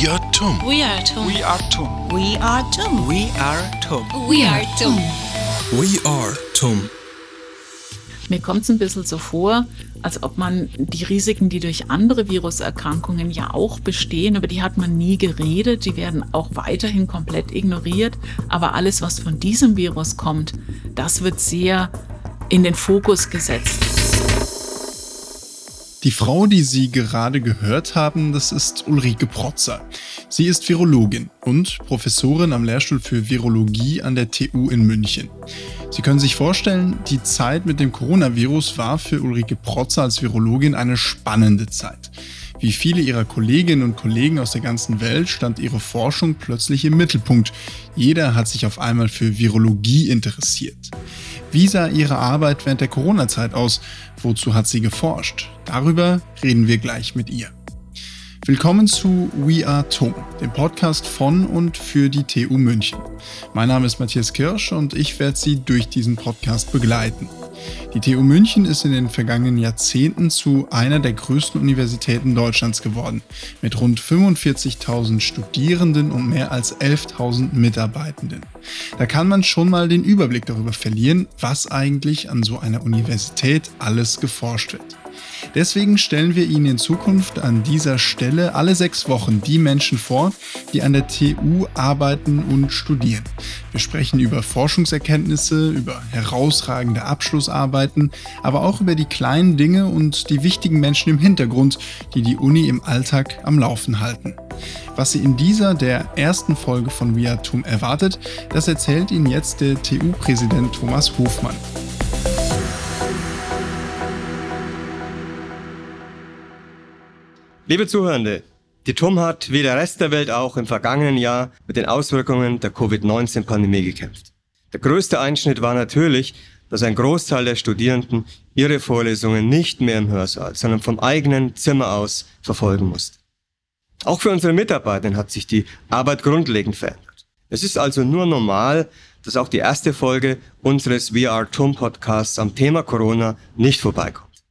We are TUM. We are TUM. We are TUM. We are TUM. We are TUM. We are TUM. We are TUM. Mir kommt es ein bisschen so vor, als ob man die Risiken, die durch andere Viruserkrankungen ja auch bestehen, über die hat man nie geredet, die werden auch weiterhin komplett ignoriert. Aber alles, was von diesem Virus kommt, das wird sehr in den Fokus gesetzt. Die Frau, die Sie gerade gehört haben, das ist Ulrike Protzer. Sie ist Virologin und Professorin am Lehrstuhl für Virologie an der TU in München. Sie können sich vorstellen, die Zeit mit dem Coronavirus war für Ulrike Protzer als Virologin eine spannende Zeit. Wie viele ihrer Kolleginnen und Kollegen aus der ganzen Welt stand ihre Forschung plötzlich im Mittelpunkt. Jeder hat sich auf einmal für Virologie interessiert. Wie sah ihre Arbeit während der Corona-Zeit aus? Wozu hat sie geforscht? Darüber reden wir gleich mit ihr. Willkommen zu We Are TUM, dem Podcast von und für die TU München. Mein Name ist Matthias Kirsch und ich werde Sie durch diesen Podcast begleiten. Die TU München ist in den vergangenen Jahrzehnten zu einer der größten Universitäten Deutschlands geworden, mit rund 45.000 Studierenden und mehr als 11.000 Mitarbeitenden. Da kann man schon mal den Überblick darüber verlieren, was eigentlich an so einer Universität alles geforscht wird. Deswegen stellen wir Ihnen in Zukunft an dieser Stelle alle sechs Wochen die Menschen vor, die an der TU arbeiten und studieren. Wir sprechen über Forschungserkenntnisse, über herausragende Abschlussarbeiten, aber auch über die kleinen Dinge und die wichtigen Menschen im Hintergrund, die die Uni im Alltag am Laufen halten. Was Sie in dieser, der ersten Folge von Viatum erwartet, das erzählt Ihnen jetzt der TU-Präsident Thomas Hofmann. Liebe Zuhörende, die TUM hat wie der Rest der Welt auch im vergangenen Jahr mit den Auswirkungen der Covid-19-Pandemie gekämpft. Der größte Einschnitt war natürlich, dass ein Großteil der Studierenden ihre Vorlesungen nicht mehr im Hörsaal, sondern vom eigenen Zimmer aus verfolgen musste. Auch für unsere Mitarbeiter hat sich die Arbeit grundlegend verändert. Es ist also nur normal, dass auch die erste Folge unseres VR TUM Podcasts am Thema Corona nicht vorbeikommt.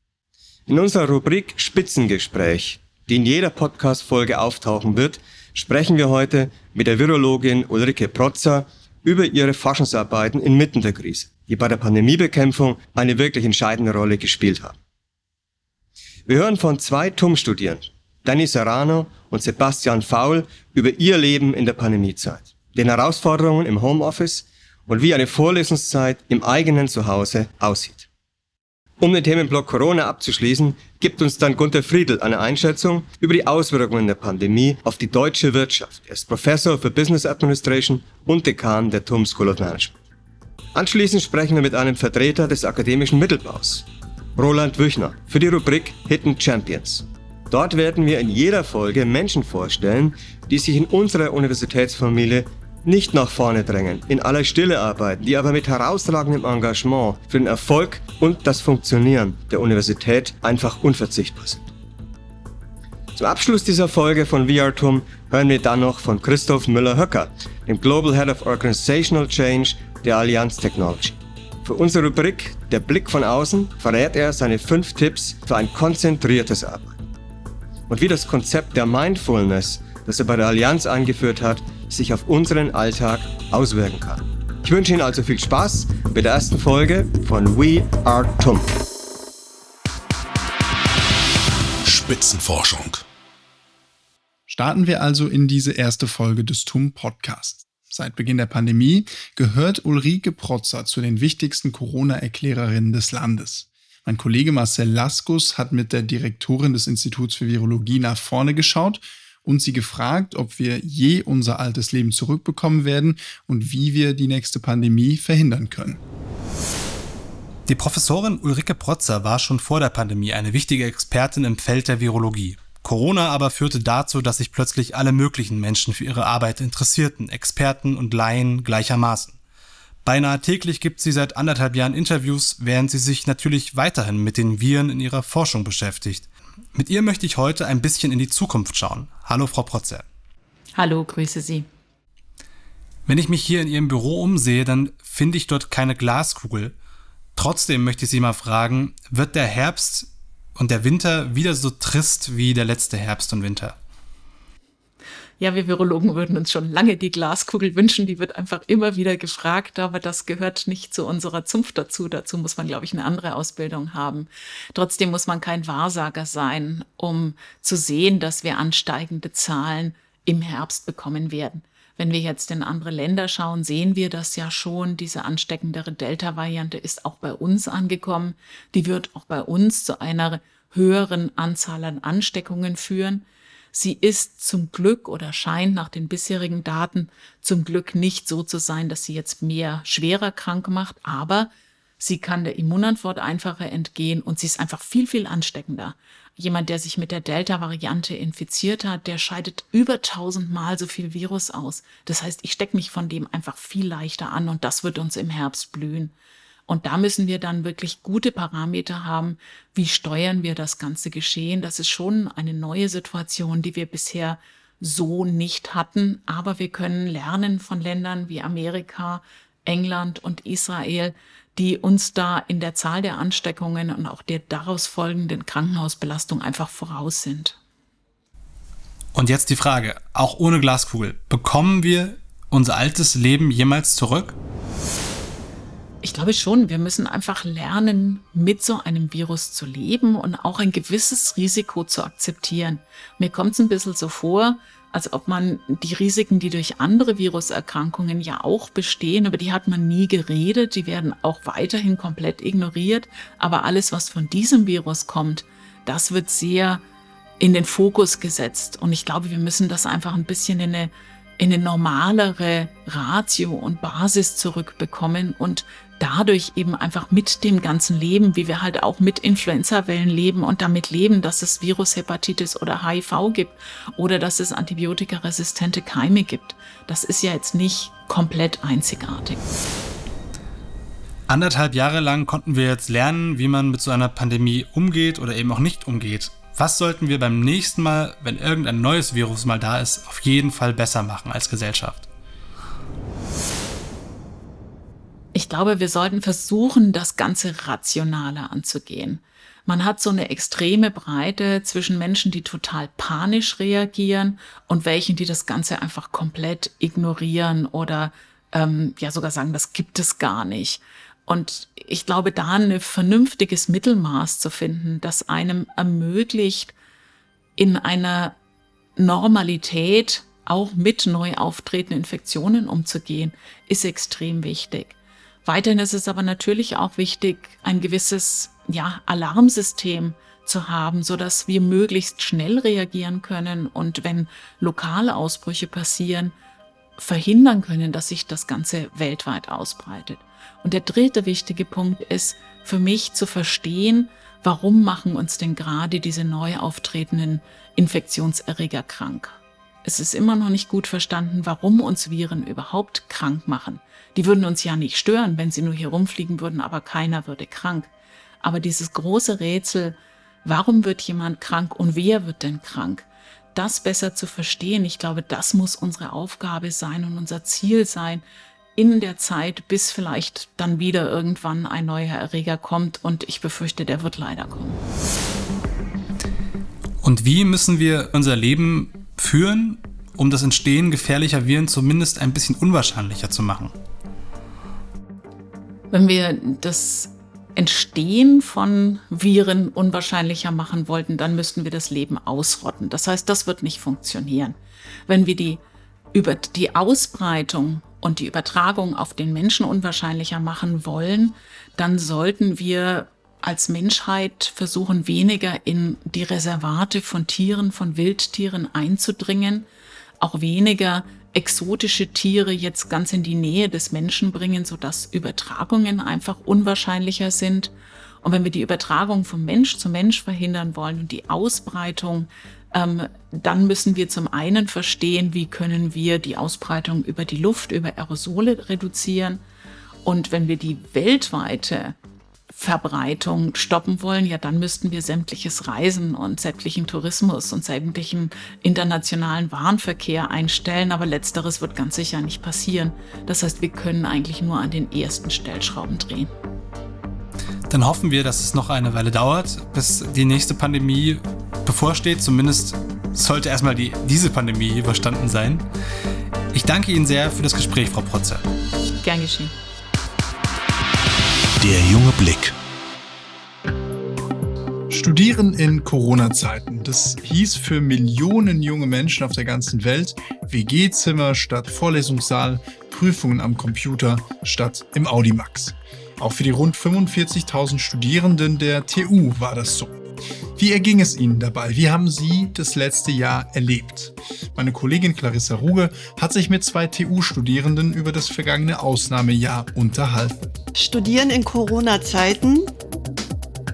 In unserer Rubrik Spitzengespräch die in jeder Podcast-Folge auftauchen wird, sprechen wir heute mit der Virologin Ulrike Protzer über ihre Forschungsarbeiten inmitten der Krise, die bei der Pandemiebekämpfung eine wirklich entscheidende Rolle gespielt haben. Wir hören von zwei TUM-Studierenden, Danny Serrano und Sebastian Faul, über ihr Leben in der Pandemiezeit, den Herausforderungen im Homeoffice und wie eine Vorlesungszeit im eigenen Zuhause aussieht. Um den Themenblock Corona abzuschließen, gibt uns dann Gunter Friedl eine Einschätzung über die Auswirkungen der Pandemie auf die deutsche Wirtschaft. Er ist Professor für Business Administration und Dekan der TUM School of Management. Anschließend sprechen wir mit einem Vertreter des akademischen Mittelbaus, Roland Wüchner, für die Rubrik Hidden Champions. Dort werden wir in jeder Folge Menschen vorstellen, die sich in unserer Universitätsfamilie nicht nach vorne drängen, in aller Stille arbeiten, die aber mit herausragendem Engagement für den Erfolg und das Funktionieren der Universität einfach unverzichtbar sind. Zum Abschluss dieser Folge von VRTUM hören wir dann noch von Christoph Müller-Höcker, dem Global Head of Organizational Change der Allianz Technology. Für unsere Rubrik Der Blick von außen verrät er seine fünf Tipps für ein konzentriertes Arbeiten. Und wie das Konzept der Mindfulness, das er bei der Allianz eingeführt hat, sich auf unseren Alltag auswirken kann. Ich wünsche Ihnen also viel Spaß mit der ersten Folge von We Are TUM. Spitzenforschung. Starten wir also in diese erste Folge des TUM Podcasts. Seit Beginn der Pandemie gehört Ulrike Protzer zu den wichtigsten Corona-Erklärerinnen des Landes. Mein Kollege Marcel Laskus hat mit der Direktorin des Instituts für Virologie nach vorne geschaut und sie gefragt, ob wir je unser altes Leben zurückbekommen werden und wie wir die nächste Pandemie verhindern können. Die Professorin Ulrike Protzer war schon vor der Pandemie eine wichtige Expertin im Feld der Virologie. Corona aber führte dazu, dass sich plötzlich alle möglichen Menschen für ihre Arbeit interessierten, Experten und Laien gleichermaßen. Beinahe täglich gibt sie seit anderthalb Jahren Interviews, während sie sich natürlich weiterhin mit den Viren in ihrer Forschung beschäftigt. Mit ihr möchte ich heute ein bisschen in die Zukunft schauen. Hallo, Frau Protzer. Hallo, grüße Sie. Wenn ich mich hier in Ihrem Büro umsehe, dann finde ich dort keine Glaskugel. Trotzdem möchte ich Sie mal fragen, wird der Herbst und der Winter wieder so trist wie der letzte Herbst und Winter? Ja, wir Virologen würden uns schon lange die Glaskugel wünschen. Die wird einfach immer wieder gefragt, aber das gehört nicht zu unserer Zunft dazu. Dazu muss man, glaube ich, eine andere Ausbildung haben. Trotzdem muss man kein Wahrsager sein, um zu sehen, dass wir ansteigende Zahlen im Herbst bekommen werden. Wenn wir jetzt in andere Länder schauen, sehen wir das ja schon. Diese ansteckendere Delta-Variante ist auch bei uns angekommen. Die wird auch bei uns zu einer höheren Anzahl an Ansteckungen führen. Sie ist zum Glück oder scheint nach den bisherigen Daten zum Glück nicht so zu sein, dass sie jetzt mehr schwerer krank macht, aber sie kann der Immunantwort einfacher entgehen und sie ist einfach viel, viel ansteckender. Jemand, der sich mit der Delta-Variante infiziert hat, der scheidet über tausendmal so viel Virus aus. Das heißt, ich stecke mich von dem einfach viel leichter an und das wird uns im Herbst blühen. Und da müssen wir dann wirklich gute Parameter haben. Wie steuern wir das ganze Geschehen? Das ist schon eine neue Situation, die wir bisher so nicht hatten. Aber wir können lernen von Ländern wie Amerika, England und Israel, die uns da in der Zahl der Ansteckungen und auch der daraus folgenden Krankenhausbelastung einfach voraus sind. Und jetzt die Frage, auch ohne Glaskugel, bekommen wir unser altes Leben jemals zurück? Ich glaube schon, wir müssen einfach lernen, mit so einem Virus zu leben und auch ein gewisses Risiko zu akzeptieren. Mir kommt es ein bisschen so vor, als ob man die Risiken, die durch andere Viruserkrankungen ja auch bestehen, über die hat man nie geredet, die werden auch weiterhin komplett ignoriert. Aber alles, was von diesem Virus kommt, das wird sehr in den Fokus gesetzt. Und ich glaube, wir müssen das einfach ein bisschen in eine, in eine normalere Ratio und Basis zurückbekommen und dadurch eben einfach mit dem ganzen Leben, wie wir halt auch mit Influenza-Wellen leben und damit leben, dass es Virushepatitis oder HIV gibt oder dass es antibiotikaresistente Keime gibt. Das ist ja jetzt nicht komplett einzigartig. Anderthalb Jahre lang konnten wir jetzt lernen, wie man mit so einer Pandemie umgeht oder eben auch nicht umgeht. Was sollten wir beim nächsten Mal, wenn irgendein neues Virus mal da ist, auf jeden Fall besser machen als Gesellschaft? Ich glaube, wir sollten versuchen, das Ganze rationaler anzugehen. Man hat so eine extreme Breite zwischen Menschen, die total panisch reagieren und welchen, die das Ganze einfach komplett ignorieren oder ähm, ja sogar sagen, das gibt es gar nicht. Und ich glaube, da ein vernünftiges Mittelmaß zu finden, das einem ermöglicht, in einer Normalität auch mit neu auftretenden Infektionen umzugehen, ist extrem wichtig. Weiterhin ist es aber natürlich auch wichtig, ein gewisses ja, Alarmsystem zu haben, so dass wir möglichst schnell reagieren können und wenn lokale Ausbrüche passieren, verhindern können, dass sich das Ganze weltweit ausbreitet. Und der dritte wichtige Punkt ist für mich zu verstehen, warum machen uns denn gerade diese neu auftretenden Infektionserreger krank? Es ist immer noch nicht gut verstanden, warum uns Viren überhaupt krank machen. Die würden uns ja nicht stören, wenn sie nur hier rumfliegen würden, aber keiner würde krank. Aber dieses große Rätsel, warum wird jemand krank und wer wird denn krank? Das besser zu verstehen, ich glaube, das muss unsere Aufgabe sein und unser Ziel sein, in der Zeit, bis vielleicht dann wieder irgendwann ein neuer Erreger kommt. Und ich befürchte, der wird leider kommen. Und wie müssen wir unser Leben führen, um das Entstehen gefährlicher Viren zumindest ein bisschen unwahrscheinlicher zu machen? Wenn wir das Entstehen von Viren unwahrscheinlicher machen wollten, dann müssten wir das Leben ausrotten. Das heißt, das wird nicht funktionieren. Wenn wir die über die Ausbreitung und die Übertragung auf den Menschen unwahrscheinlicher machen wollen, dann sollten wir als Menschheit versuchen, weniger in die Reservate von Tieren, von Wildtieren einzudringen, auch weniger exotische Tiere jetzt ganz in die Nähe des Menschen bringen, sodass Übertragungen einfach unwahrscheinlicher sind. Und wenn wir die Übertragung vom Mensch zu Mensch verhindern wollen und die Ausbreitung, ähm, dann müssen wir zum einen verstehen, wie können wir die Ausbreitung über die Luft, über Aerosole reduzieren. Und wenn wir die weltweite Verbreitung stoppen wollen, ja, dann müssten wir sämtliches Reisen und sämtlichen Tourismus und sämtlichen internationalen Warenverkehr einstellen. Aber letzteres wird ganz sicher nicht passieren. Das heißt, wir können eigentlich nur an den ersten Stellschrauben drehen. Dann hoffen wir, dass es noch eine Weile dauert, bis die nächste Pandemie bevorsteht. Zumindest sollte erstmal die, diese Pandemie überstanden sein. Ich danke Ihnen sehr für das Gespräch, Frau Protzer. Gern geschehen. Der junge Blick. Studieren in Corona-Zeiten. Das hieß für Millionen junge Menschen auf der ganzen Welt WG-Zimmer statt Vorlesungssaal, Prüfungen am Computer statt im Audimax. Auch für die rund 45.000 Studierenden der TU war das so. Wie erging es Ihnen dabei? Wie haben Sie das letzte Jahr erlebt? Meine Kollegin Clarissa Ruge hat sich mit zwei TU-Studierenden über das vergangene Ausnahmejahr unterhalten. Studieren in Corona-Zeiten.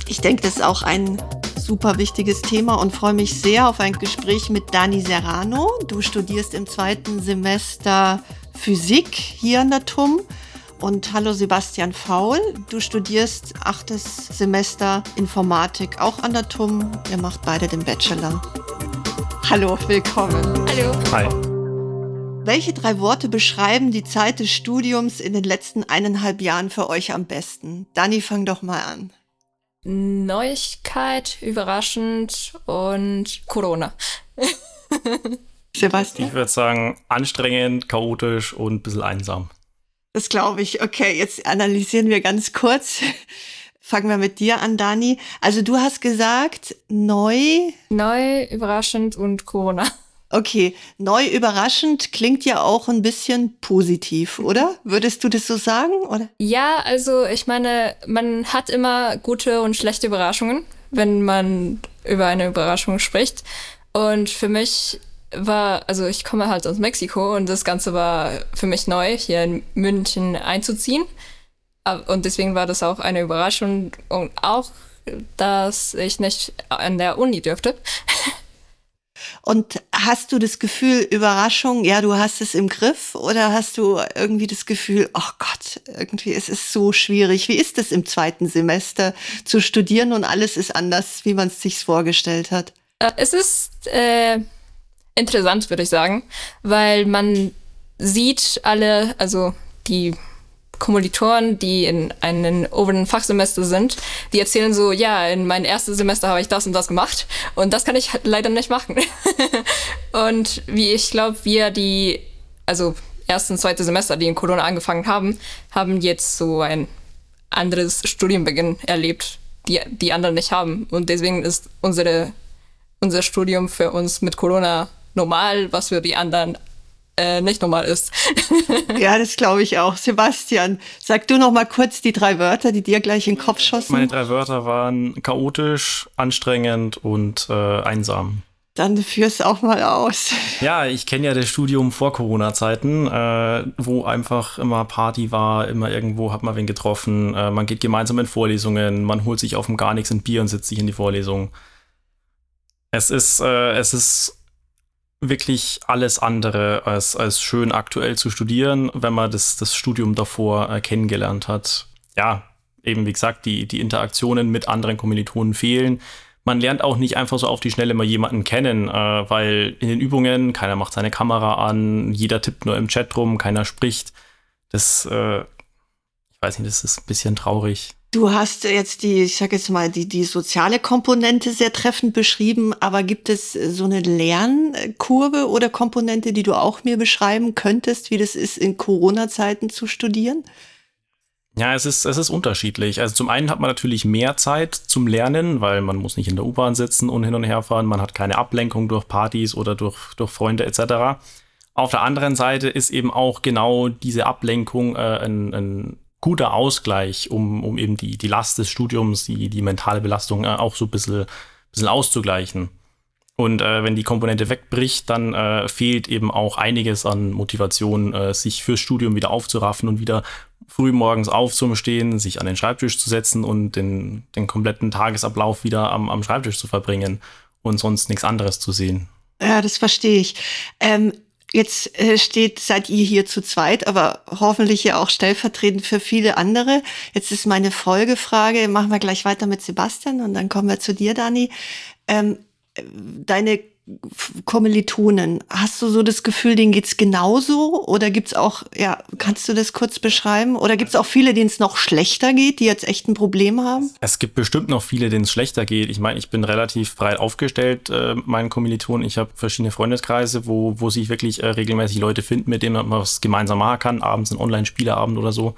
Ich denke, das ist auch ein super wichtiges Thema und freue mich sehr auf ein Gespräch mit Dani Serrano. Du studierst im zweiten Semester Physik hier an der TUM. Und hallo Sebastian Faul, du studierst achtes Semester Informatik auch an der TUM. Ihr macht beide den Bachelor. Hallo, willkommen. Hallo. Hi. Welche drei Worte beschreiben die Zeit des Studiums in den letzten eineinhalb Jahren für euch am besten? Dani, fang doch mal an. Neuigkeit, überraschend und Corona. Sebastian? Ich würde sagen, anstrengend, chaotisch und ein bisschen einsam. Das glaube ich. Okay, jetzt analysieren wir ganz kurz. Fangen wir mit dir an, Dani. Also du hast gesagt, neu. Neu, überraschend und Corona. Okay, neu überraschend klingt ja auch ein bisschen positiv, oder? Würdest du das so sagen, oder? Ja, also ich meine, man hat immer gute und schlechte Überraschungen, wenn man über eine Überraschung spricht. Und für mich war, also ich komme halt aus Mexiko und das Ganze war für mich neu, hier in München einzuziehen. Und deswegen war das auch eine Überraschung und auch, dass ich nicht an der Uni dürfte. Und hast du das Gefühl, Überraschung, ja, du hast es im Griff oder hast du irgendwie das Gefühl, oh Gott, irgendwie es ist so schwierig. Wie ist es im zweiten Semester zu studieren und alles ist anders, wie man es sich vorgestellt hat? Es ist äh, interessant, würde ich sagen, weil man sieht alle, also die Kommilitonen, die in einem oberen Fachsemester sind, die erzählen so, ja, in meinem ersten Semester habe ich das und das gemacht und das kann ich leider nicht machen. und wie ich glaube, wir die, also ersten, zweite Semester, die in Corona angefangen haben, haben jetzt so ein anderes Studienbeginn erlebt, die die anderen nicht haben. Und deswegen ist unsere, unser Studium für uns mit Corona normal, was für die anderen äh, nicht normal ist. ja, das glaube ich auch. Sebastian, sag du noch mal kurz die drei Wörter, die dir gleich in den Kopf schossen. Meine drei Wörter waren chaotisch, anstrengend und äh, einsam. Dann führ's auch mal aus. Ja, ich kenne ja das Studium vor Corona-Zeiten, äh, wo einfach immer Party war, immer irgendwo hat man wen getroffen, äh, man geht gemeinsam in Vorlesungen, man holt sich auf dem gar nichts ein Bier und setzt sich in die Vorlesung. Es ist, äh, es ist wirklich alles andere als, als schön aktuell zu studieren, wenn man das, das Studium davor äh, kennengelernt hat. Ja, eben wie gesagt, die, die Interaktionen mit anderen Kommilitonen fehlen. Man lernt auch nicht einfach so auf die Schnelle mal jemanden kennen, äh, weil in den Übungen keiner macht seine Kamera an, jeder tippt nur im Chat rum, keiner spricht. Das, äh, ich weiß nicht, das ist ein bisschen traurig. Du hast jetzt die, ich sag jetzt mal, die, die soziale Komponente sehr treffend beschrieben, aber gibt es so eine Lernkurve oder Komponente, die du auch mir beschreiben könntest, wie das ist, in Corona-Zeiten zu studieren? Ja, es ist, es ist unterschiedlich. Also zum einen hat man natürlich mehr Zeit zum Lernen, weil man muss nicht in der U-Bahn sitzen und hin und her fahren, man hat keine Ablenkung durch Partys oder durch, durch Freunde etc. Auf der anderen Seite ist eben auch genau diese Ablenkung äh, ein, ein guter Ausgleich, um, um eben die, die Last des Studiums, die, die mentale Belastung äh, auch so ein bisschen, bisschen auszugleichen. Und äh, wenn die Komponente wegbricht, dann äh, fehlt eben auch einiges an Motivation, äh, sich fürs Studium wieder aufzuraffen und wieder früh morgens aufzustehen, sich an den Schreibtisch zu setzen und den, den kompletten Tagesablauf wieder am, am Schreibtisch zu verbringen und sonst nichts anderes zu sehen. Ja, das verstehe ich. Ähm, Jetzt äh, steht, seid ihr hier zu zweit, aber hoffentlich ja auch stellvertretend für viele andere. Jetzt ist meine Folgefrage, machen wir gleich weiter mit Sebastian und dann kommen wir zu dir, Dani. Ähm, deine Kommilitonen, hast du so das Gefühl, denen geht's genauso? Oder gibt's auch, ja, kannst du das kurz beschreiben? Oder gibt's auch viele, denen es noch schlechter geht, die jetzt echt ein Problem haben? Es gibt bestimmt noch viele, denen es schlechter geht. Ich meine, ich bin relativ breit aufgestellt, äh, meinen Kommilitonen. Ich habe verschiedene Freundeskreise, wo, wo sich wirklich äh, regelmäßig Leute finden, mit denen man was gemeinsam machen kann, abends ein Online-Spieleabend oder so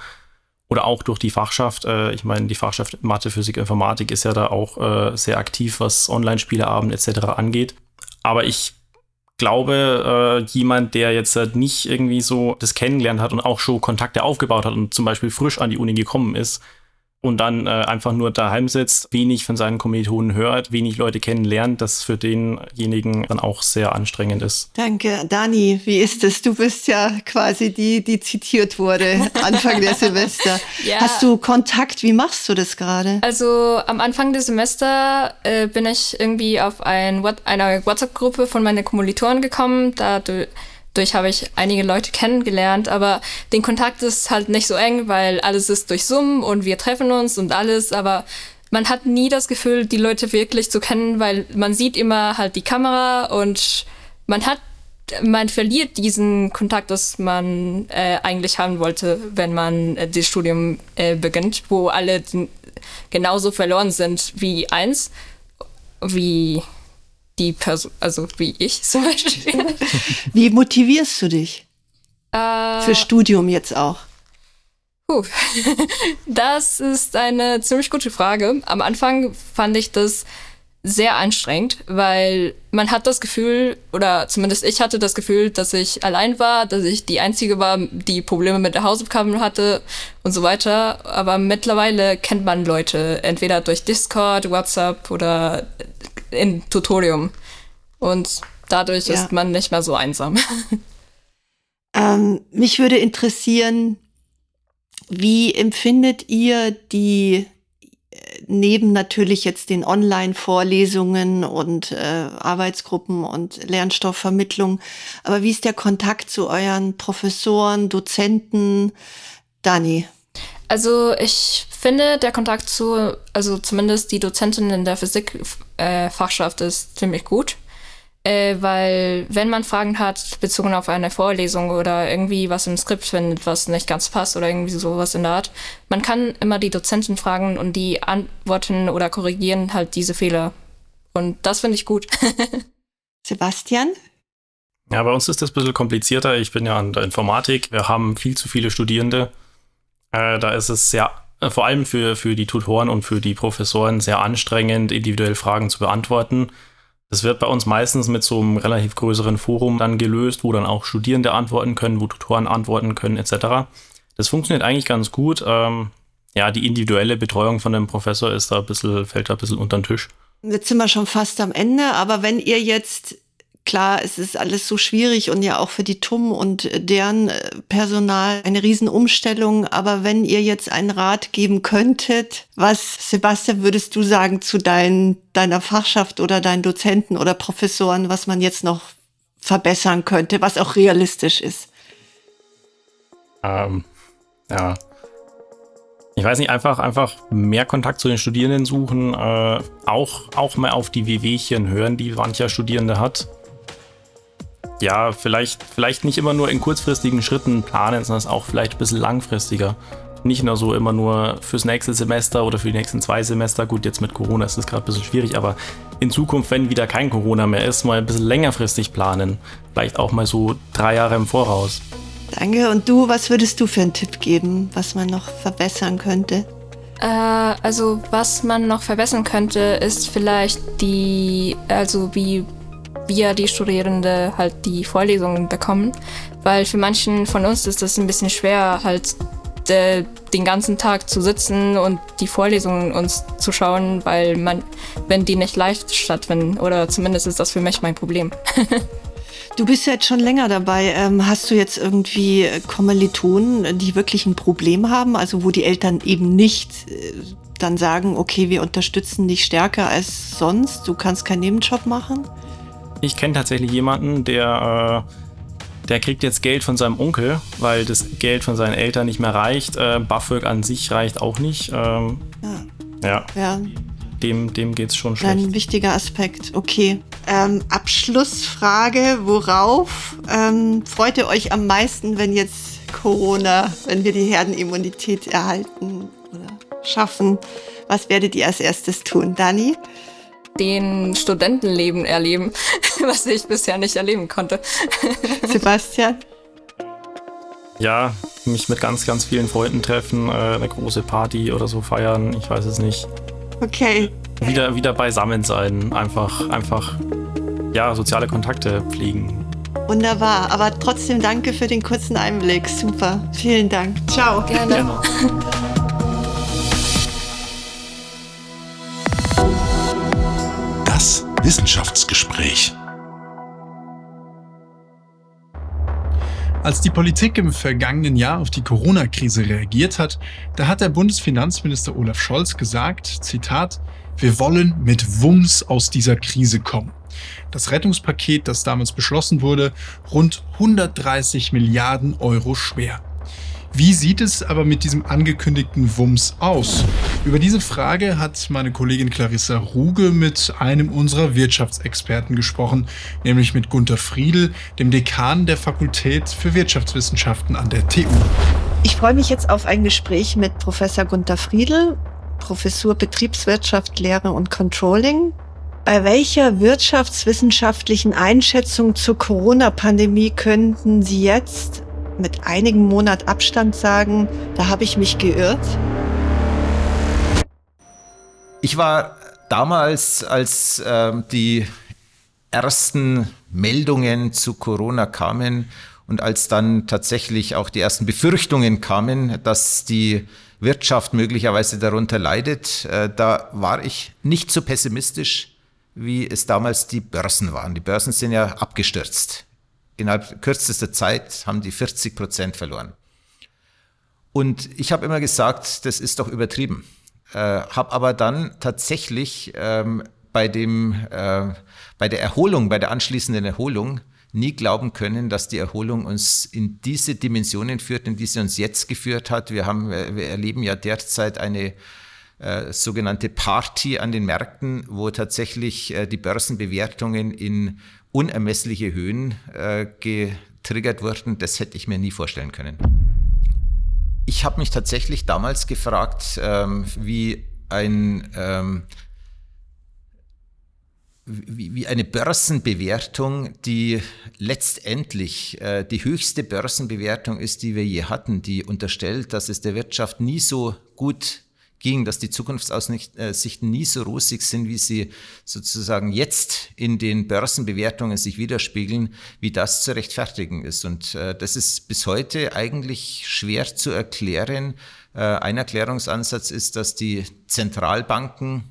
oder auch durch die Fachschaft. Äh, ich meine, die Fachschaft Mathe, Physik, Informatik ist ja da auch äh, sehr aktiv, was Online-Spieleabend etc. angeht. Aber ich glaube, äh, jemand, der jetzt halt nicht irgendwie so das kennengelernt hat und auch schon Kontakte aufgebaut hat und zum Beispiel frisch an die Uni gekommen ist, und dann äh, einfach nur daheim sitzt, wenig von seinen Kommilitonen hört, wenig Leute kennenlernt, das für denjenigen dann auch sehr anstrengend ist. Danke. Dani, wie ist es? Du bist ja quasi die, die zitiert wurde Anfang der Semester. Ja. Hast du Kontakt? Wie machst du das gerade? Also am Anfang des Semesters äh, bin ich irgendwie auf ein, eine WhatsApp-Gruppe von meinen Kommilitonen gekommen. Da Dadurch habe ich einige Leute kennengelernt, aber den Kontakt ist halt nicht so eng, weil alles ist durch Zoom und wir treffen uns und alles, aber man hat nie das Gefühl, die Leute wirklich zu kennen, weil man sieht immer halt die Kamera und man hat, man verliert diesen Kontakt, das man äh, eigentlich haben wollte, wenn man äh, das Studium äh, beginnt, wo alle genauso verloren sind wie eins, wie die Person, also wie ich zum Beispiel. Wie motivierst du dich? Äh, Für Studium jetzt auch. Puh. Das ist eine ziemlich gute Frage. Am Anfang fand ich das sehr anstrengend, weil man hat das Gefühl, oder zumindest ich hatte das Gefühl, dass ich allein war, dass ich die Einzige war, die Probleme mit der Hausaufgaben hatte und so weiter. Aber mittlerweile kennt man Leute, entweder durch Discord, WhatsApp oder in Tutorium. Und dadurch ja. ist man nicht mehr so einsam. Ähm, mich würde interessieren, wie empfindet ihr die äh, neben natürlich jetzt den Online-Vorlesungen und äh, Arbeitsgruppen und Lernstoffvermittlung, aber wie ist der Kontakt zu euren Professoren, Dozenten? Dani. Also ich finde, der Kontakt zu, also zumindest die Dozentin in der Physik-Fachschaft äh, ist ziemlich gut. Äh, weil wenn man Fragen hat, bezogen auf eine Vorlesung oder irgendwie was im Skript findet, was nicht ganz passt oder irgendwie sowas in der Art, man kann immer die Dozentin fragen und die antworten oder korrigieren halt diese Fehler. Und das finde ich gut. Sebastian? Ja, bei uns ist das ein bisschen komplizierter. Ich bin ja an der Informatik. Wir haben viel zu viele Studierende. Äh, da ist es sehr, äh, vor allem für, für die Tutoren und für die Professoren sehr anstrengend, individuell Fragen zu beantworten. Das wird bei uns meistens mit so einem relativ größeren Forum dann gelöst, wo dann auch Studierende antworten können, wo Tutoren antworten können, etc. Das funktioniert eigentlich ganz gut. Ähm, ja, die individuelle Betreuung von dem Professor ist da ein bisschen, fällt da ein bisschen unter den Tisch. Jetzt sind wir schon fast am Ende, aber wenn ihr jetzt Klar, es ist alles so schwierig und ja auch für die TUM und deren äh, Personal eine Riesenumstellung. Aber wenn ihr jetzt einen Rat geben könntet, was, Sebastian, würdest du sagen zu dein, deiner Fachschaft oder deinen Dozenten oder Professoren, was man jetzt noch verbessern könnte, was auch realistisch ist? Ähm, ja. Ich weiß nicht, einfach, einfach mehr Kontakt zu den Studierenden suchen, äh, auch, auch mal auf die WWchen hören, die mancher Studierende hat ja, vielleicht, vielleicht nicht immer nur in kurzfristigen Schritten planen, sondern auch vielleicht ein bisschen langfristiger. Nicht nur so immer nur fürs nächste Semester oder für die nächsten zwei Semester. Gut, jetzt mit Corona ist das gerade ein bisschen schwierig, aber in Zukunft, wenn wieder kein Corona mehr ist, mal ein bisschen längerfristig planen. Vielleicht auch mal so drei Jahre im Voraus. Danke. Und du, was würdest du für einen Tipp geben, was man noch verbessern könnte? Äh, also was man noch verbessern könnte, ist vielleicht die, also wie wir, die Studierende, halt die Vorlesungen bekommen. Weil für manchen von uns ist das ein bisschen schwer, halt de, den ganzen Tag zu sitzen und die Vorlesungen uns zu schauen, weil man, wenn die nicht live stattfinden, oder zumindest ist das für mich mein Problem. Du bist ja jetzt schon länger dabei. Ähm, hast du jetzt irgendwie Kommilitonen, die wirklich ein Problem haben, also wo die Eltern eben nicht äh, dann sagen, okay, wir unterstützen dich stärker als sonst, du kannst keinen Nebenjob machen? Ich kenne tatsächlich jemanden, der, äh, der kriegt jetzt Geld von seinem Onkel, weil das Geld von seinen Eltern nicht mehr reicht. Äh, BAföG an sich reicht auch nicht. Ähm, ja. ja. ja. dem, dem geht es schon schlecht. Ein wichtiger Aspekt, okay. Ähm, Abschlussfrage, worauf ähm, freut ihr euch am meisten, wenn jetzt Corona, wenn wir die Herdenimmunität erhalten oder schaffen? Was werdet ihr als erstes tun, Dani? Den Studentenleben erleben, was ich bisher nicht erleben konnte. Sebastian? Ja, mich mit ganz, ganz vielen Freunden treffen, äh, eine große Party oder so feiern, ich weiß es nicht. Okay. Wieder, wieder beisammen sein, einfach, einfach, ja, soziale Kontakte pflegen. Wunderbar, aber trotzdem danke für den kurzen Einblick. Super, vielen Dank. Ciao. Gerne. Gerne. Wissenschaftsgespräch. Als die Politik im vergangenen Jahr auf die Corona-Krise reagiert hat, da hat der Bundesfinanzminister Olaf Scholz gesagt, Zitat, wir wollen mit Wumms aus dieser Krise kommen. Das Rettungspaket, das damals beschlossen wurde, rund 130 Milliarden Euro schwer. Wie sieht es aber mit diesem angekündigten Wumms aus? Über diese Frage hat meine Kollegin Clarissa Ruge mit einem unserer Wirtschaftsexperten gesprochen, nämlich mit Gunther Friedl, dem Dekan der Fakultät für Wirtschaftswissenschaften an der TU. Ich freue mich jetzt auf ein Gespräch mit Professor Gunther Friedl, Professur Betriebswirtschaft, Lehre und Controlling. Bei welcher wirtschaftswissenschaftlichen Einschätzung zur Corona-Pandemie könnten Sie jetzt mit einigen Monat Abstand sagen, da habe ich mich geirrt? Ich war damals, als äh, die ersten Meldungen zu Corona kamen und als dann tatsächlich auch die ersten Befürchtungen kamen, dass die Wirtschaft möglicherweise darunter leidet, äh, da war ich nicht so pessimistisch, wie es damals die Börsen waren. Die Börsen sind ja abgestürzt innerhalb kürzester Zeit haben die 40 Prozent verloren. Und ich habe immer gesagt, das ist doch übertrieben. Äh, habe aber dann tatsächlich ähm, bei, dem, äh, bei der Erholung, bei der anschließenden Erholung, nie glauben können, dass die Erholung uns in diese Dimensionen führt, in die sie uns jetzt geführt hat. Wir, haben, wir erleben ja derzeit eine äh, sogenannte Party an den Märkten, wo tatsächlich äh, die Börsenbewertungen in unermessliche Höhen äh, getriggert wurden, das hätte ich mir nie vorstellen können. Ich habe mich tatsächlich damals gefragt, ähm, wie ein ähm, wie, eine Börsenbewertung, die letztendlich äh, die höchste Börsenbewertung ist, die wir je hatten, die unterstellt, dass es der Wirtschaft nie so gut ging, dass die Zukunftsaussichten nie so rosig sind, wie sie sozusagen jetzt in den Börsenbewertungen sich widerspiegeln, wie das zu rechtfertigen ist. Und äh, das ist bis heute eigentlich schwer zu erklären. Äh, ein Erklärungsansatz ist, dass die Zentralbanken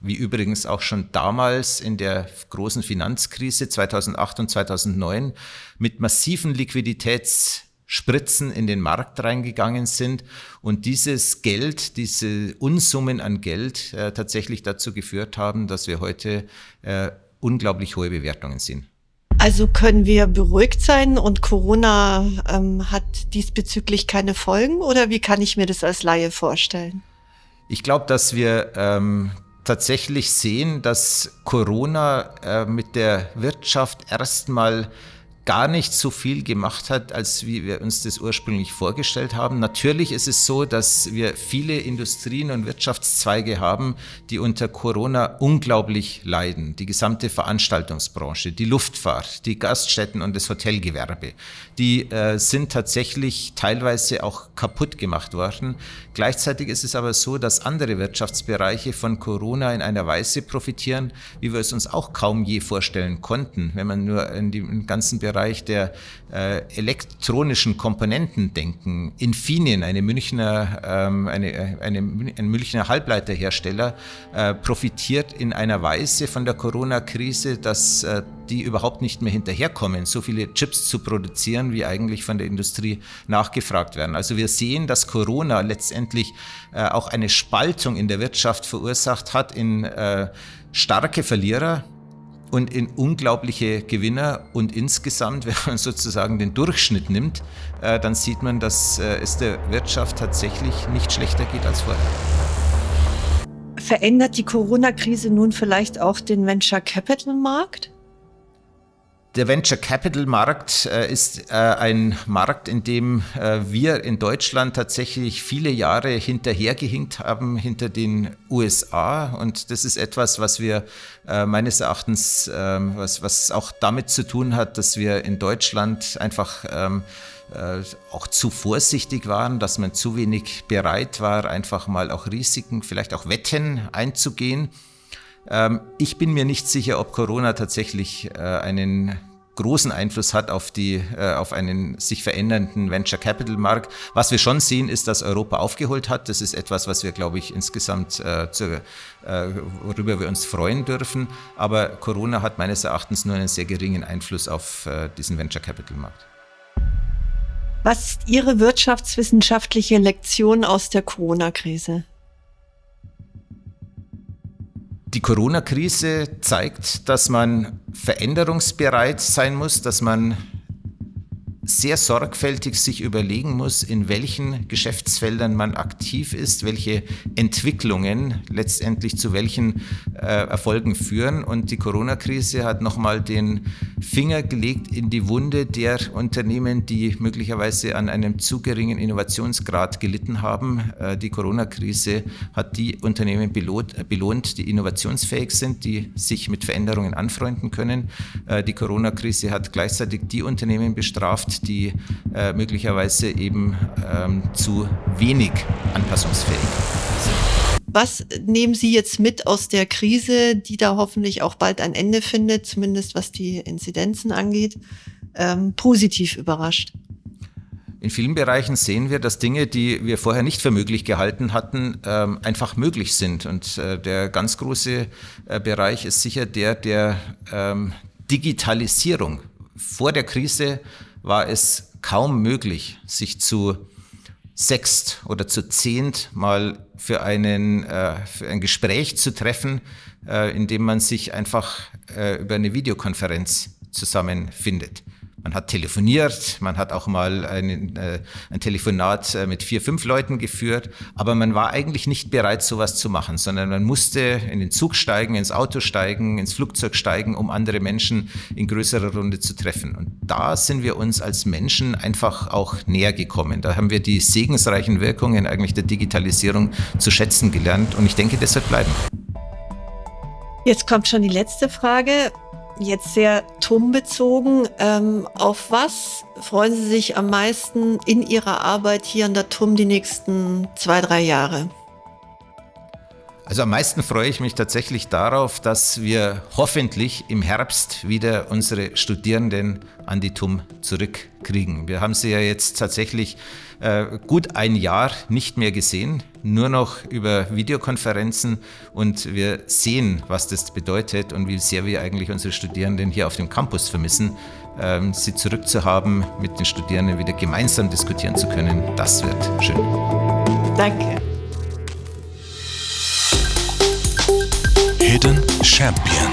wie übrigens auch schon damals in der großen Finanzkrise 2008 und 2009 mit massiven Liquiditäts Spritzen in den Markt reingegangen sind und dieses Geld, diese Unsummen an Geld äh, tatsächlich dazu geführt haben, dass wir heute äh, unglaublich hohe Bewertungen sehen. Also können wir beruhigt sein und Corona ähm, hat diesbezüglich keine Folgen oder wie kann ich mir das als Laie vorstellen? Ich glaube, dass wir ähm, tatsächlich sehen, dass Corona äh, mit der Wirtschaft erstmal gar nicht so viel gemacht hat, als wie wir uns das ursprünglich vorgestellt haben. Natürlich ist es so, dass wir viele Industrien und Wirtschaftszweige haben, die unter Corona unglaublich leiden. Die gesamte Veranstaltungsbranche, die Luftfahrt, die Gaststätten und das Hotelgewerbe, die äh, sind tatsächlich teilweise auch kaputt gemacht worden. Gleichzeitig ist es aber so, dass andere Wirtschaftsbereiche von Corona in einer Weise profitieren, wie wir es uns auch kaum je vorstellen konnten, wenn man nur in den ganzen Bereich Bereich der äh, elektronischen Komponenten denken. Infineon, eine Münchner, ähm, eine, eine, ein Münchner Halbleiterhersteller, äh, profitiert in einer Weise von der Corona-Krise, dass äh, die überhaupt nicht mehr hinterherkommen, so viele Chips zu produzieren, wie eigentlich von der Industrie nachgefragt werden. Also wir sehen, dass Corona letztendlich äh, auch eine Spaltung in der Wirtschaft verursacht hat in äh, starke Verlierer, und in unglaubliche Gewinner. Und insgesamt, wenn man sozusagen den Durchschnitt nimmt, äh, dann sieht man, dass äh, es der Wirtschaft tatsächlich nicht schlechter geht als vorher. Verändert die Corona-Krise nun vielleicht auch den Venture Capital Markt? Der Venture Capital Markt äh, ist äh, ein Markt, in dem äh, wir in Deutschland tatsächlich viele Jahre hinterhergehinkt haben hinter den USA. Und das ist etwas, was wir äh, meines Erachtens, ähm, was, was auch damit zu tun hat, dass wir in Deutschland einfach ähm, äh, auch zu vorsichtig waren, dass man zu wenig bereit war, einfach mal auch Risiken, vielleicht auch Wetten einzugehen. Ähm, ich bin mir nicht sicher, ob Corona tatsächlich äh, einen großen Einfluss hat auf, die, äh, auf einen sich verändernden Venture Capital Markt. Was wir schon sehen, ist, dass Europa aufgeholt hat. Das ist etwas, was wir, glaube ich, insgesamt, äh, zu, äh, worüber wir uns freuen dürfen. Aber Corona hat meines Erachtens nur einen sehr geringen Einfluss auf äh, diesen Venture Capital Markt. Was ist Ihre wirtschaftswissenschaftliche Lektion aus der Corona-Krise? Die Corona-Krise zeigt, dass man veränderungsbereit sein muss, dass man sehr sorgfältig sich überlegen muss, in welchen Geschäftsfeldern man aktiv ist, welche Entwicklungen letztendlich zu welchen äh, Erfolgen führen. Und die Corona-Krise hat nochmal den Finger gelegt in die Wunde der Unternehmen, die möglicherweise an einem zu geringen Innovationsgrad gelitten haben. Äh, die Corona-Krise hat die Unternehmen belohnt, belohnt, die innovationsfähig sind, die sich mit Veränderungen anfreunden können. Äh, die Corona-Krise hat gleichzeitig die Unternehmen bestraft, die äh, möglicherweise eben ähm, zu wenig anpassungsfähig sind. Was nehmen Sie jetzt mit aus der Krise, die da hoffentlich auch bald ein Ende findet, zumindest was die Inzidenzen angeht, ähm, positiv überrascht? In vielen Bereichen sehen wir, dass Dinge, die wir vorher nicht für möglich gehalten hatten, ähm, einfach möglich sind. Und äh, der ganz große äh, Bereich ist sicher der der ähm, Digitalisierung. Vor der Krise war es kaum möglich, sich zu sechst oder zu zehnt mal für, einen, äh, für ein Gespräch zu treffen, äh, in dem man sich einfach äh, über eine Videokonferenz zusammenfindet. Man hat telefoniert, man hat auch mal ein, äh, ein Telefonat äh, mit vier, fünf Leuten geführt, aber man war eigentlich nicht bereit, sowas zu machen, sondern man musste in den Zug steigen, ins Auto steigen, ins Flugzeug steigen, um andere Menschen in größerer Runde zu treffen. Und da sind wir uns als Menschen einfach auch näher gekommen. Da haben wir die segensreichen Wirkungen eigentlich der Digitalisierung zu schätzen gelernt und ich denke, das wird bleiben. Jetzt kommt schon die letzte Frage jetzt sehr TUM-bezogen. Ähm, auf was freuen Sie sich am meisten in Ihrer Arbeit hier an der TUM die nächsten zwei, drei Jahre? Also am meisten freue ich mich tatsächlich darauf, dass wir hoffentlich im Herbst wieder unsere Studierenden an die TUM zurückkriegen. Wir haben sie ja jetzt tatsächlich äh, gut ein Jahr nicht mehr gesehen, nur noch über Videokonferenzen und wir sehen, was das bedeutet und wie sehr wir eigentlich unsere Studierenden hier auf dem Campus vermissen. Ähm, sie zurückzuhaben, mit den Studierenden wieder gemeinsam diskutieren zu können, das wird schön. Danke. Hidden Champion.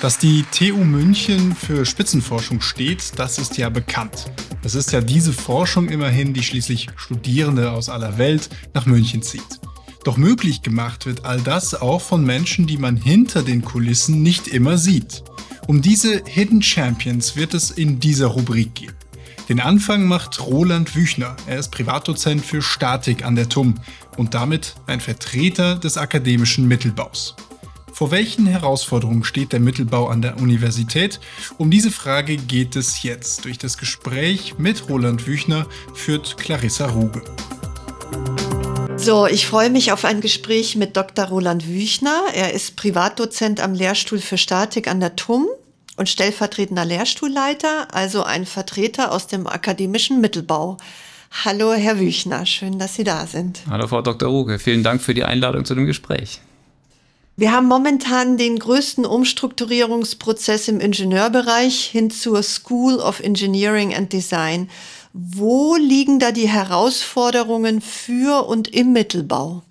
Dass die TU München für Spitzenforschung steht, das ist ja bekannt. Es ist ja diese Forschung immerhin, die schließlich Studierende aus aller Welt nach München zieht. Doch möglich gemacht wird all das auch von Menschen, die man hinter den Kulissen nicht immer sieht. Um diese Hidden Champions wird es in dieser Rubrik gehen. Den Anfang macht Roland Wüchner. Er ist Privatdozent für Statik an der TUM und damit ein Vertreter des akademischen Mittelbaus. Vor welchen Herausforderungen steht der Mittelbau an der Universität? Um diese Frage geht es jetzt. Durch das Gespräch mit Roland Wüchner führt Clarissa Ruge. So, ich freue mich auf ein Gespräch mit Dr. Roland Wüchner. Er ist Privatdozent am Lehrstuhl für Statik an der TUM und stellvertretender Lehrstuhlleiter, also ein Vertreter aus dem akademischen Mittelbau. Hallo, Herr Wüchner, schön, dass Sie da sind. Hallo, Frau Dr. Ruge, vielen Dank für die Einladung zu dem Gespräch. Wir haben momentan den größten Umstrukturierungsprozess im Ingenieurbereich hin zur School of Engineering and Design. Wo liegen da die Herausforderungen für und im Mittelbau?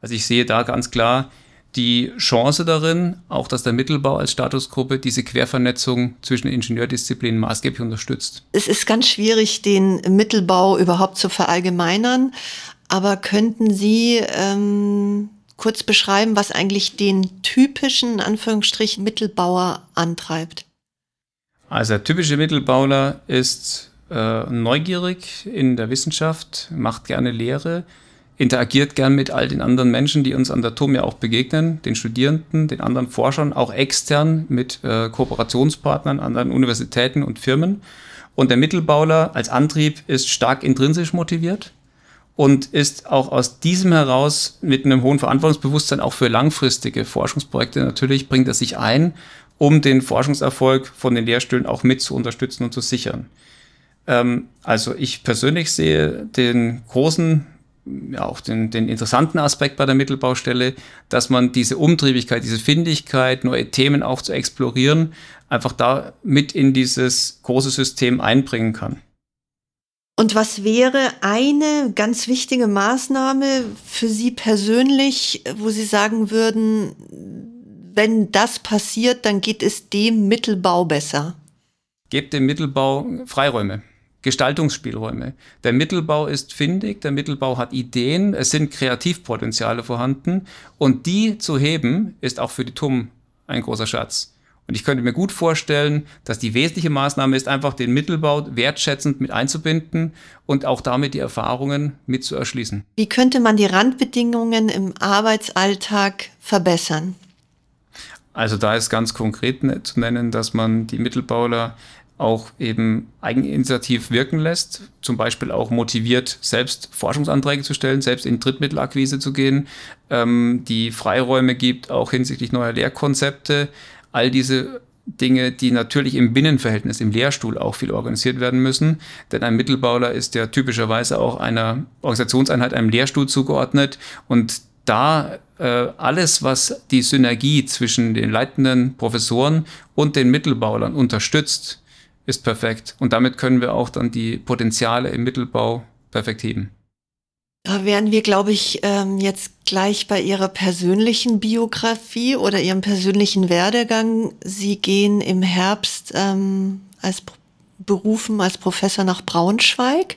Also ich sehe da ganz klar die Chance darin, auch dass der Mittelbau als Statusgruppe diese Quervernetzung zwischen Ingenieurdisziplinen maßgeblich unterstützt. Es ist ganz schwierig, den Mittelbau überhaupt zu verallgemeinern. Aber könnten Sie ähm, kurz beschreiben, was eigentlich den typischen, in Anführungsstrichen, Mittelbauer antreibt? Also der typische Mittelbauer ist äh, neugierig in der Wissenschaft, macht gerne Lehre, interagiert gern mit all den anderen Menschen, die uns an der TUM ja auch begegnen, den Studierenden, den anderen Forschern, auch extern mit äh, Kooperationspartnern, anderen Universitäten und Firmen. Und der Mittelbauler als Antrieb ist stark intrinsisch motiviert und ist auch aus diesem heraus mit einem hohen Verantwortungsbewusstsein auch für langfristige Forschungsprojekte natürlich bringt er sich ein, um den Forschungserfolg von den Lehrstühlen auch mit zu unterstützen und zu sichern. Ähm, also ich persönlich sehe den großen ja auch den, den interessanten Aspekt bei der Mittelbaustelle, dass man diese Umtriebigkeit, diese Findigkeit, neue Themen auch zu explorieren, einfach da mit in dieses große System einbringen kann. Und was wäre eine ganz wichtige Maßnahme für Sie persönlich, wo Sie sagen würden, wenn das passiert, dann geht es dem Mittelbau besser? Gebt dem Mittelbau Freiräume. Gestaltungsspielräume. Der Mittelbau ist findig, der Mittelbau hat Ideen, es sind Kreativpotenziale vorhanden und die zu heben ist auch für die TUM ein großer Schatz. Und ich könnte mir gut vorstellen, dass die wesentliche Maßnahme ist, einfach den Mittelbau wertschätzend mit einzubinden und auch damit die Erfahrungen mit zu erschließen. Wie könnte man die Randbedingungen im Arbeitsalltag verbessern? Also da ist ganz konkret zu nennen, dass man die Mittelbauler auch eben eigeninitiativ wirken lässt, zum Beispiel auch motiviert, selbst Forschungsanträge zu stellen, selbst in Drittmittelakquise zu gehen, ähm, die Freiräume gibt, auch hinsichtlich neuer Lehrkonzepte, all diese Dinge, die natürlich im Binnenverhältnis, im Lehrstuhl auch viel organisiert werden müssen. Denn ein Mittelbauler ist ja typischerweise auch einer Organisationseinheit, einem Lehrstuhl zugeordnet. Und da äh, alles, was die Synergie zwischen den leitenden Professoren und den Mittelbaulern unterstützt, ist perfekt. Und damit können wir auch dann die Potenziale im Mittelbau perfekt heben. Da wären wir, glaube ich, ähm, jetzt gleich bei Ihrer persönlichen Biografie oder Ihrem persönlichen Werdegang. Sie gehen im Herbst ähm, als berufen als Professor nach Braunschweig.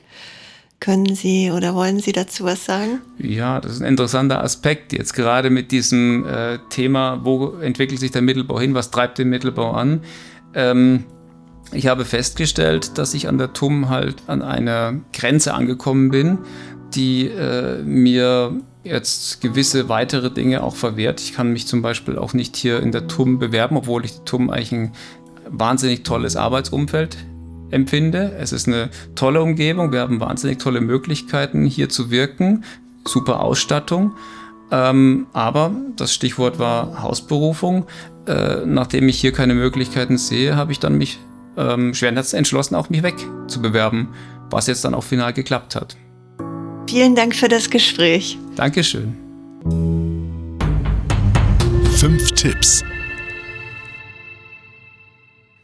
Können Sie oder wollen Sie dazu was sagen? Ja, das ist ein interessanter Aspekt jetzt gerade mit diesem äh, Thema, wo entwickelt sich der Mittelbau hin, was treibt den Mittelbau an. Ähm, ich habe festgestellt, dass ich an der TUM halt an einer Grenze angekommen bin, die äh, mir jetzt gewisse weitere Dinge auch verwehrt. Ich kann mich zum Beispiel auch nicht hier in der TUM bewerben, obwohl ich die TUM eigentlich ein wahnsinnig tolles Arbeitsumfeld empfinde. Es ist eine tolle Umgebung, wir haben wahnsinnig tolle Möglichkeiten hier zu wirken, super Ausstattung. Ähm, aber das Stichwort war Hausberufung. Äh, nachdem ich hier keine Möglichkeiten sehe, habe ich dann mich ähm, schweren Herzens entschlossen, auch mich wegzubewerben, was jetzt dann auch final geklappt hat. Vielen Dank für das Gespräch. Dankeschön. Fünf Tipps.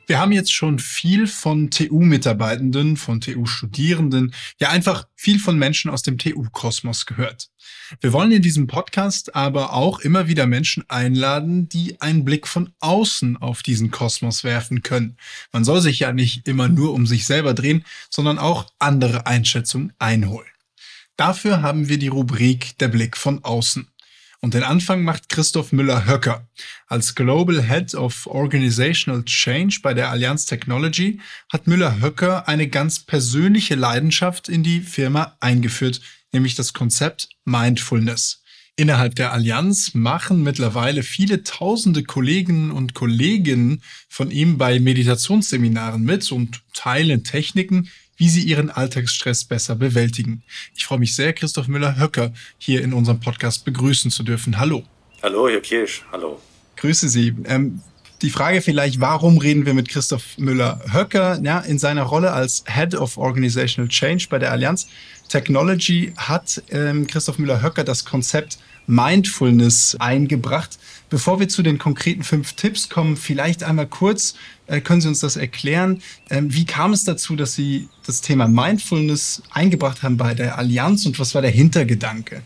Wir haben jetzt schon viel von TU-Mitarbeitenden, von TU-Studierenden, ja einfach viel von Menschen aus dem TU-Kosmos gehört. Wir wollen in diesem Podcast aber auch immer wieder Menschen einladen, die einen Blick von außen auf diesen Kosmos werfen können. Man soll sich ja nicht immer nur um sich selber drehen, sondern auch andere Einschätzungen einholen. Dafür haben wir die Rubrik Der Blick von außen. Und den Anfang macht Christoph Müller-Höcker. Als Global Head of Organizational Change bei der Allianz Technology hat Müller-Höcker eine ganz persönliche Leidenschaft in die Firma eingeführt, nämlich das Konzept Mindfulness. Innerhalb der Allianz machen mittlerweile viele tausende Kolleginnen und Kollegen von ihm bei Meditationsseminaren mit und teilen Techniken, wie sie ihren Alltagsstress besser bewältigen. Ich freue mich sehr, Christoph Müller-Höcker hier in unserem Podcast begrüßen zu dürfen. Hallo. Hallo, Herr Kirsch. Hallo. Grüße Sie. Ähm, die Frage vielleicht, warum reden wir mit Christoph Müller-Höcker? Ja, in seiner Rolle als Head of Organizational Change bei der Allianz Technology hat ähm, Christoph Müller-Höcker das Konzept Mindfulness eingebracht. Bevor wir zu den konkreten fünf Tipps kommen, vielleicht einmal kurz, äh, können Sie uns das erklären? Ähm, wie kam es dazu, dass Sie das Thema Mindfulness eingebracht haben bei der Allianz und was war der Hintergedanke?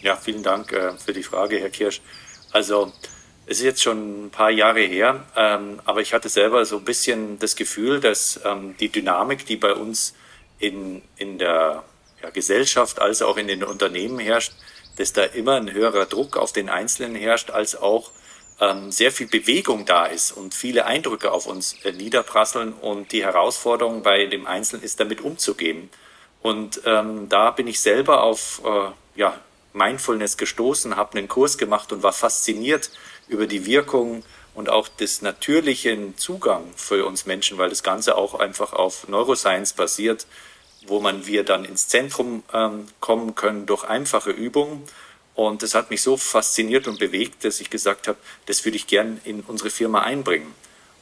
Ja, vielen Dank äh, für die Frage, Herr Kirsch. Also, es ist jetzt schon ein paar Jahre her, ähm, aber ich hatte selber so ein bisschen das Gefühl, dass ähm, die Dynamik, die bei uns in, in der ja, Gesellschaft als auch in den Unternehmen herrscht, dass da immer ein höherer Druck auf den Einzelnen herrscht, als auch ähm, sehr viel Bewegung da ist und viele Eindrücke auf uns äh, niederprasseln und die Herausforderung bei dem Einzelnen ist, damit umzugehen. Und ähm, da bin ich selber auf äh, ja, Mindfulness gestoßen, habe einen Kurs gemacht und war fasziniert über die Wirkung und auch des natürlichen Zugang für uns Menschen, weil das Ganze auch einfach auf Neuroscience basiert, wo man wir dann ins Zentrum ähm, kommen können durch einfache Übungen. Und das hat mich so fasziniert und bewegt, dass ich gesagt habe, das würde ich gern in unsere Firma einbringen.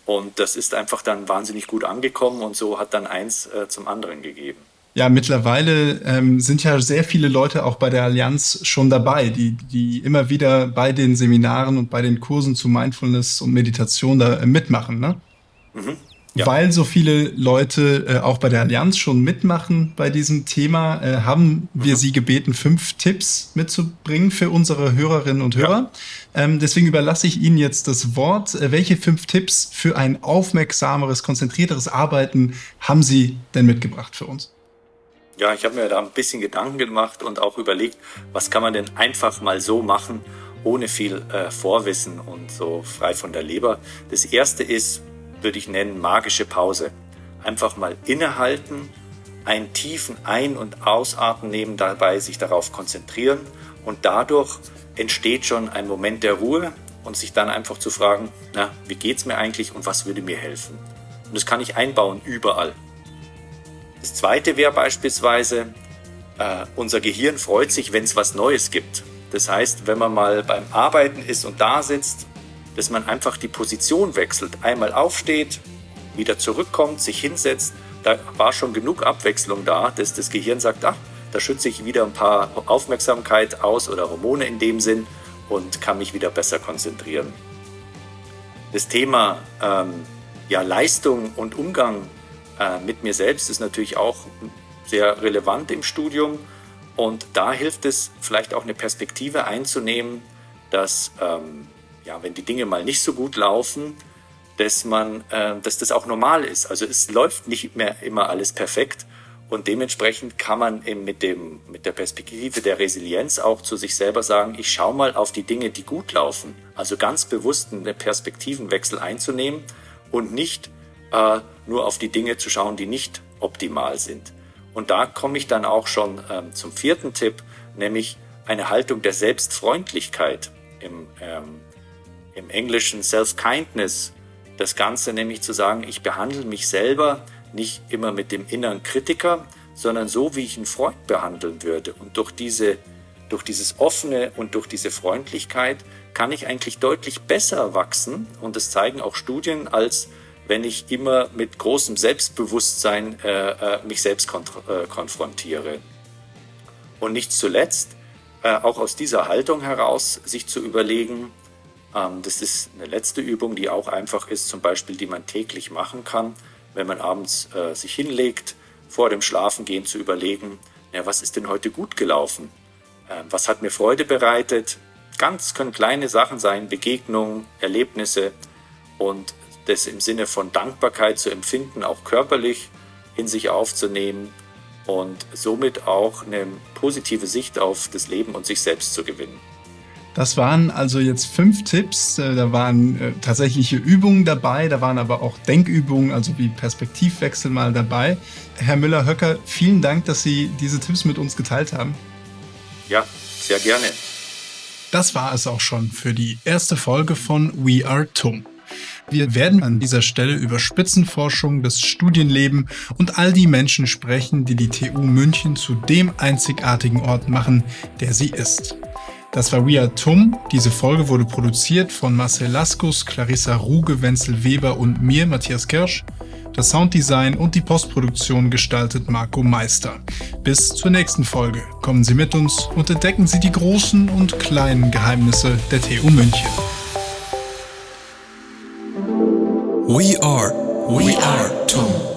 Und das ist einfach dann wahnsinnig gut angekommen und so hat dann eins äh, zum anderen gegeben. Ja, mittlerweile ähm, sind ja sehr viele Leute auch bei der Allianz schon dabei, die, die immer wieder bei den Seminaren und bei den Kursen zu Mindfulness und Meditation da äh, mitmachen, ne? Mhm. Ja. Weil so viele Leute äh, auch bei der Allianz schon mitmachen bei diesem Thema, äh, haben wir mhm. Sie gebeten, fünf Tipps mitzubringen für unsere Hörerinnen und Hörer. Ja. Ähm, deswegen überlasse ich Ihnen jetzt das Wort. Äh, welche fünf Tipps für ein aufmerksameres, konzentrierteres Arbeiten haben Sie denn mitgebracht für uns? Ja, ich habe mir da ein bisschen Gedanken gemacht und auch überlegt, was kann man denn einfach mal so machen, ohne viel äh, Vorwissen und so frei von der Leber. Das erste ist, würde ich nennen, magische Pause. Einfach mal innehalten, einen tiefen Ein- und Ausatmen nehmen, dabei sich darauf konzentrieren und dadurch entsteht schon ein Moment der Ruhe und sich dann einfach zu fragen, na, wie geht's mir eigentlich und was würde mir helfen? Und das kann ich einbauen überall. Das zweite wäre beispielsweise, äh, unser Gehirn freut sich, wenn es was Neues gibt. Das heißt, wenn man mal beim Arbeiten ist und da sitzt dass man einfach die Position wechselt. Einmal aufsteht, wieder zurückkommt, sich hinsetzt. Da war schon genug Abwechslung da, dass das Gehirn sagt, ach, da schütze ich wieder ein paar Aufmerksamkeit aus oder Hormone in dem Sinn und kann mich wieder besser konzentrieren. Das Thema ähm, ja, Leistung und Umgang äh, mit mir selbst ist natürlich auch sehr relevant im Studium und da hilft es vielleicht auch eine Perspektive einzunehmen, dass ähm, ja, wenn die Dinge mal nicht so gut laufen, dass man, äh, dass das auch normal ist. Also es läuft nicht mehr immer alles perfekt und dementsprechend kann man eben mit dem, mit der Perspektive der Resilienz auch zu sich selber sagen, ich schaue mal auf die Dinge, die gut laufen. Also ganz bewusst einen Perspektivenwechsel einzunehmen und nicht äh, nur auf die Dinge zu schauen, die nicht optimal sind. Und da komme ich dann auch schon ähm, zum vierten Tipp, nämlich eine Haltung der Selbstfreundlichkeit im, ähm, im Englischen Self-Kindness, das Ganze nämlich zu sagen, ich behandle mich selber nicht immer mit dem inneren Kritiker, sondern so, wie ich einen Freund behandeln würde. Und durch, diese, durch dieses Offene und durch diese Freundlichkeit kann ich eigentlich deutlich besser wachsen. Und das zeigen auch Studien, als wenn ich immer mit großem Selbstbewusstsein äh, äh, mich selbst äh, konfrontiere. Und nicht zuletzt, äh, auch aus dieser Haltung heraus, sich zu überlegen, das ist eine letzte Übung, die auch einfach ist, zum Beispiel, die man täglich machen kann, wenn man abends äh, sich hinlegt, vor dem Schlafengehen zu überlegen, ja, was ist denn heute gut gelaufen? Äh, was hat mir Freude bereitet? Ganz können kleine Sachen sein, Begegnungen, Erlebnisse und das im Sinne von Dankbarkeit zu empfinden, auch körperlich in sich aufzunehmen und somit auch eine positive Sicht auf das Leben und sich selbst zu gewinnen. Das waren also jetzt fünf Tipps. Äh, da waren äh, tatsächliche Übungen dabei, da waren aber auch Denkübungen, also wie Perspektivwechsel mal dabei. Herr Müller-Höcker, vielen Dank, dass Sie diese Tipps mit uns geteilt haben. Ja, sehr gerne. Das war es auch schon für die erste Folge von We Are TUM. Wir werden an dieser Stelle über Spitzenforschung, das Studienleben und all die Menschen sprechen, die die TU München zu dem einzigartigen Ort machen, der sie ist. Das war We Are Tum. Diese Folge wurde produziert von Marcel Laskus, Clarissa Ruge, Wenzel Weber und mir, Matthias Kirsch. Das Sounddesign und die Postproduktion gestaltet Marco Meister. Bis zur nächsten Folge. Kommen Sie mit uns und entdecken Sie die großen und kleinen Geheimnisse der TU München. We are, we are TUM.